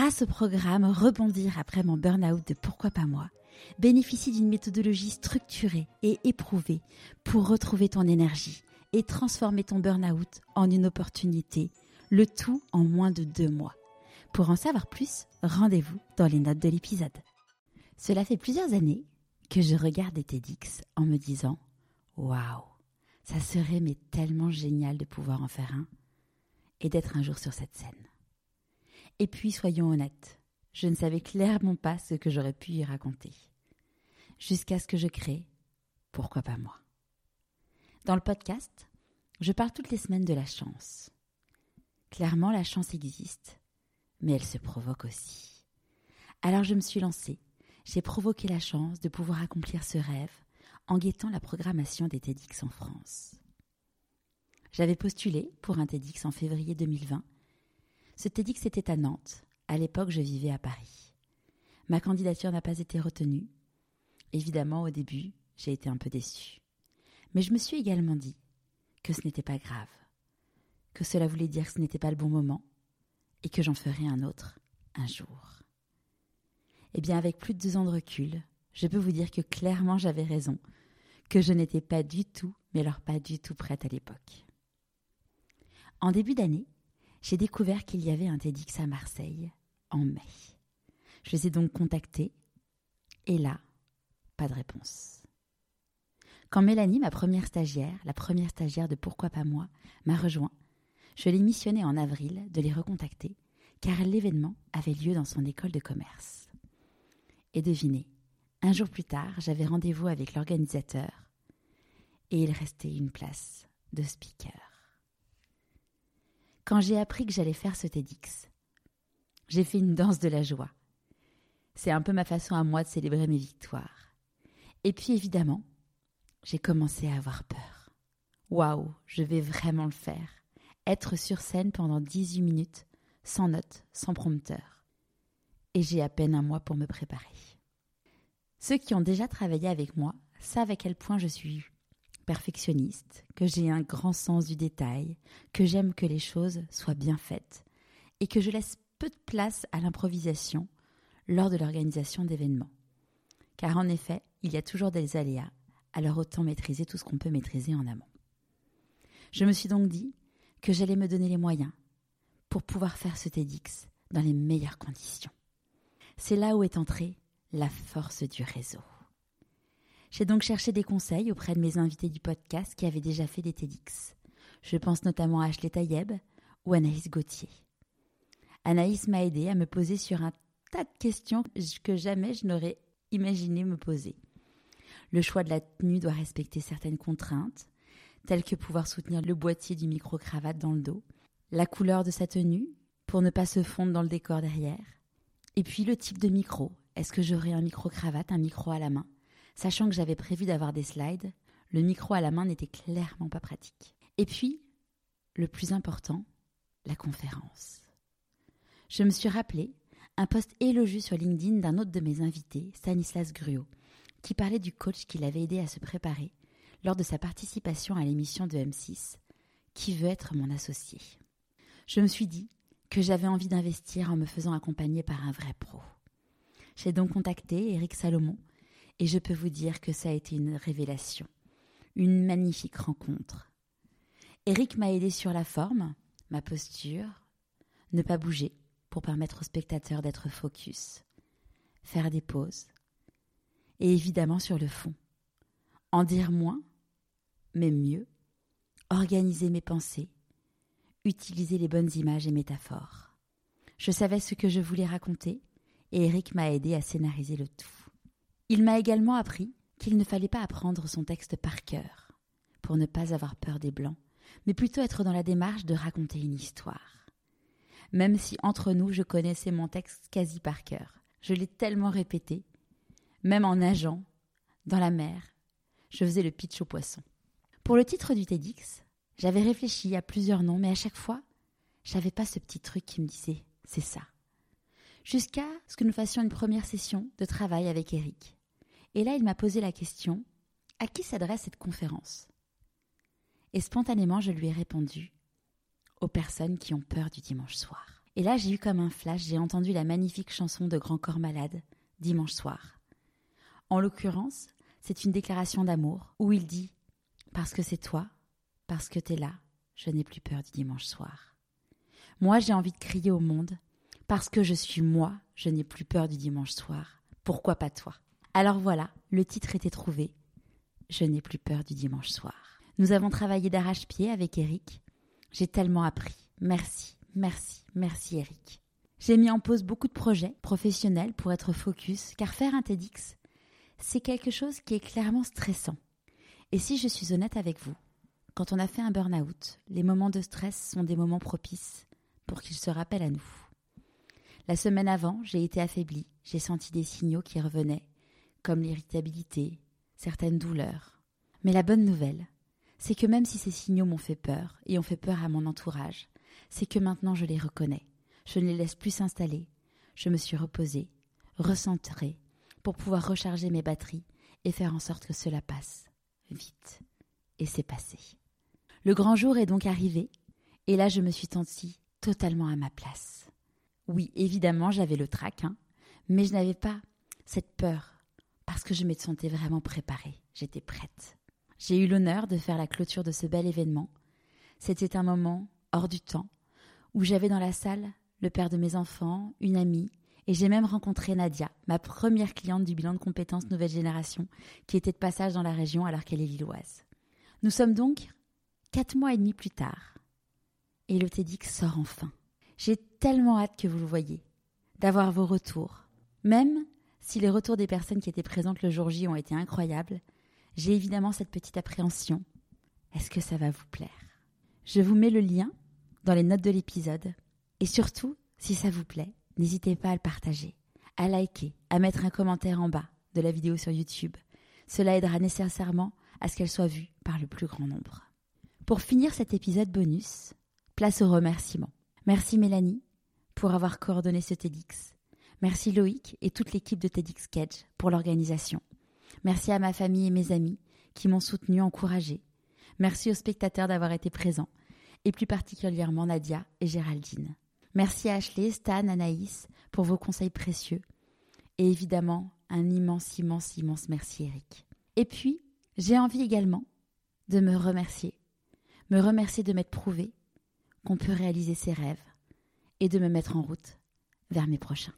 grâce au programme Rebondir après mon burn-out de Pourquoi pas moi, bénéficie d'une méthodologie structurée et éprouvée pour retrouver ton énergie et transformer ton burn-out en une opportunité, le tout en moins de deux mois. Pour en savoir plus, rendez-vous dans les notes de l'épisode. Cela fait plusieurs années que je regarde des TEDx en me disant Waouh, ça serait tellement génial de pouvoir en faire un et d'être un jour sur cette scène. Et puis, soyons honnêtes, je ne savais clairement pas ce que j'aurais pu y raconter. Jusqu'à ce que je crée Pourquoi pas moi Dans le podcast, je parle toutes les semaines de la chance. Clairement, la chance existe, mais elle se provoque aussi. Alors je me suis lancée, j'ai provoqué la chance de pouvoir accomplir ce rêve en guettant la programmation des TEDx en France. J'avais postulé pour un TEDx en février 2020. Ce TEDx était à Nantes. À l'époque, je vivais à Paris. Ma candidature n'a pas été retenue. Évidemment, au début, j'ai été un peu déçue. Mais je me suis également dit que ce n'était pas grave, que cela voulait dire que ce n'était pas le bon moment et que j'en ferais un autre un jour. Eh bien, avec plus de deux ans de recul, je peux vous dire que clairement j'avais raison, que je n'étais pas du tout, mais alors pas du tout prête à l'époque. En début d'année, j'ai découvert qu'il y avait un TEDx à Marseille en mai. Je les ai donc contactés et là, pas de réponse. Quand Mélanie, ma première stagiaire, la première stagiaire de Pourquoi pas moi, m'a rejoint, je l'ai missionné en avril de les recontacter car l'événement avait lieu dans son école de commerce. Et devinez, un jour plus tard, j'avais rendez-vous avec l'organisateur et il restait une place de speaker quand j'ai appris que j'allais faire ce TEDx. J'ai fait une danse de la joie. C'est un peu ma façon à moi de célébrer mes victoires. Et puis évidemment, j'ai commencé à avoir peur. Waouh, je vais vraiment le faire. Être sur scène pendant 18 minutes, sans notes, sans prompteur. Et j'ai à peine un mois pour me préparer. Ceux qui ont déjà travaillé avec moi savent à quel point je suis que j'ai un grand sens du détail, que j'aime que les choses soient bien faites et que je laisse peu de place à l'improvisation lors de l'organisation d'événements. Car en effet, il y a toujours des aléas, alors autant maîtriser tout ce qu'on peut maîtriser en amont. Je me suis donc dit que j'allais me donner les moyens pour pouvoir faire ce TEDx dans les meilleures conditions. C'est là où est entrée la force du réseau. J'ai donc cherché des conseils auprès de mes invités du podcast qui avaient déjà fait des TEDx. Je pense notamment à Ashley Tayeb ou Anaïs Gauthier. Anaïs m'a aidé à me poser sur un tas de questions que jamais je n'aurais imaginé me poser. Le choix de la tenue doit respecter certaines contraintes, telles que pouvoir soutenir le boîtier du micro-cravate dans le dos, la couleur de sa tenue, pour ne pas se fondre dans le décor derrière, et puis le type de micro. Est-ce que j'aurai un micro-cravate, un micro à la main? Sachant que j'avais prévu d'avoir des slides, le micro à la main n'était clairement pas pratique. Et puis, le plus important, la conférence. Je me suis rappelé un post élogieux sur LinkedIn d'un autre de mes invités, Stanislas Gruot, qui parlait du coach qui l'avait aidé à se préparer lors de sa participation à l'émission de M6 Qui veut être mon associé? Je me suis dit que j'avais envie d'investir en me faisant accompagner par un vrai pro. J'ai donc contacté Eric Salomon, et je peux vous dire que ça a été une révélation, une magnifique rencontre. Eric m'a aidé sur la forme, ma posture, ne pas bouger pour permettre au spectateur d'être focus, faire des pauses, et évidemment sur le fond. En dire moins, mais mieux, organiser mes pensées, utiliser les bonnes images et métaphores. Je savais ce que je voulais raconter, et Eric m'a aidé à scénariser le tout. Il m'a également appris qu'il ne fallait pas apprendre son texte par cœur, pour ne pas avoir peur des blancs, mais plutôt être dans la démarche de raconter une histoire. Même si entre nous je connaissais mon texte quasi par cœur, je l'ai tellement répété, même en nageant, dans la mer, je faisais le pitch au poisson. Pour le titre du TEDx, j'avais réfléchi à plusieurs noms, mais à chaque fois, j'avais pas ce petit truc qui me disait c'est ça. Jusqu'à ce que nous fassions une première session de travail avec Eric. Et là, il m'a posé la question à qui s'adresse cette conférence? Et spontanément, je lui ai répondu aux personnes qui ont peur du dimanche soir. Et là, j'ai eu comme un flash, j'ai entendu la magnifique chanson de Grand Corps Malade, dimanche soir. En l'occurrence, c'est une déclaration d'amour où il dit Parce que c'est toi, parce que t'es là, je n'ai plus peur du dimanche soir. Moi, j'ai envie de crier au monde Parce que je suis moi, je n'ai plus peur du dimanche soir. Pourquoi pas toi? Alors voilà, le titre était trouvé. Je n'ai plus peur du dimanche soir. Nous avons travaillé d'arrache-pied avec Eric. J'ai tellement appris. Merci, merci, merci Eric. J'ai mis en pause beaucoup de projets professionnels pour être focus, car faire un TEDx, c'est quelque chose qui est clairement stressant. Et si je suis honnête avec vous, quand on a fait un burn-out, les moments de stress sont des moments propices pour qu'ils se rappellent à nous. La semaine avant, j'ai été affaiblie, j'ai senti des signaux qui revenaient, comme l'irritabilité, certaines douleurs. Mais la bonne nouvelle, c'est que même si ces signaux m'ont fait peur et ont fait peur à mon entourage, c'est que maintenant je les reconnais. Je ne les laisse plus s'installer. Je me suis reposée, recentrée, pour pouvoir recharger mes batteries et faire en sorte que cela passe vite. Et c'est passé. Le grand jour est donc arrivé, et là je me suis sentie totalement à ma place. Oui, évidemment, j'avais le trac, hein, mais je n'avais pas cette peur, je me sentais vraiment préparée, j'étais prête. J'ai eu l'honneur de faire la clôture de ce bel événement. C'était un moment hors du temps, où j'avais dans la salle le père de mes enfants, une amie, et j'ai même rencontré Nadia, ma première cliente du bilan de compétences nouvelle génération, qui était de passage dans la région alors qu'elle est lilloise. Nous sommes donc quatre mois et demi plus tard, et le TEDx sort enfin. J'ai tellement hâte que vous le voyez, d'avoir vos retours. Même si les retours des personnes qui étaient présentes le jour J ont été incroyables, j'ai évidemment cette petite appréhension. Est-ce que ça va vous plaire? Je vous mets le lien dans les notes de l'épisode. Et surtout, si ça vous plaît, n'hésitez pas à le partager, à liker, à mettre un commentaire en bas de la vidéo sur YouTube. Cela aidera nécessairement à ce qu'elle soit vue par le plus grand nombre. Pour finir cet épisode bonus, place aux remerciements. Merci Mélanie pour avoir coordonné ce TEDx. Merci Loïc et toute l'équipe de TEDx Cage pour l'organisation. Merci à ma famille et mes amis qui m'ont soutenu, encouragé. Merci aux spectateurs d'avoir été présents et plus particulièrement Nadia et Géraldine. Merci à Ashley, Stan, Anaïs pour vos conseils précieux. Et évidemment, un immense, immense, immense merci Eric. Et puis, j'ai envie également de me remercier. Me remercier de m'être prouvé qu'on peut réaliser ses rêves et de me mettre en route vers mes prochains.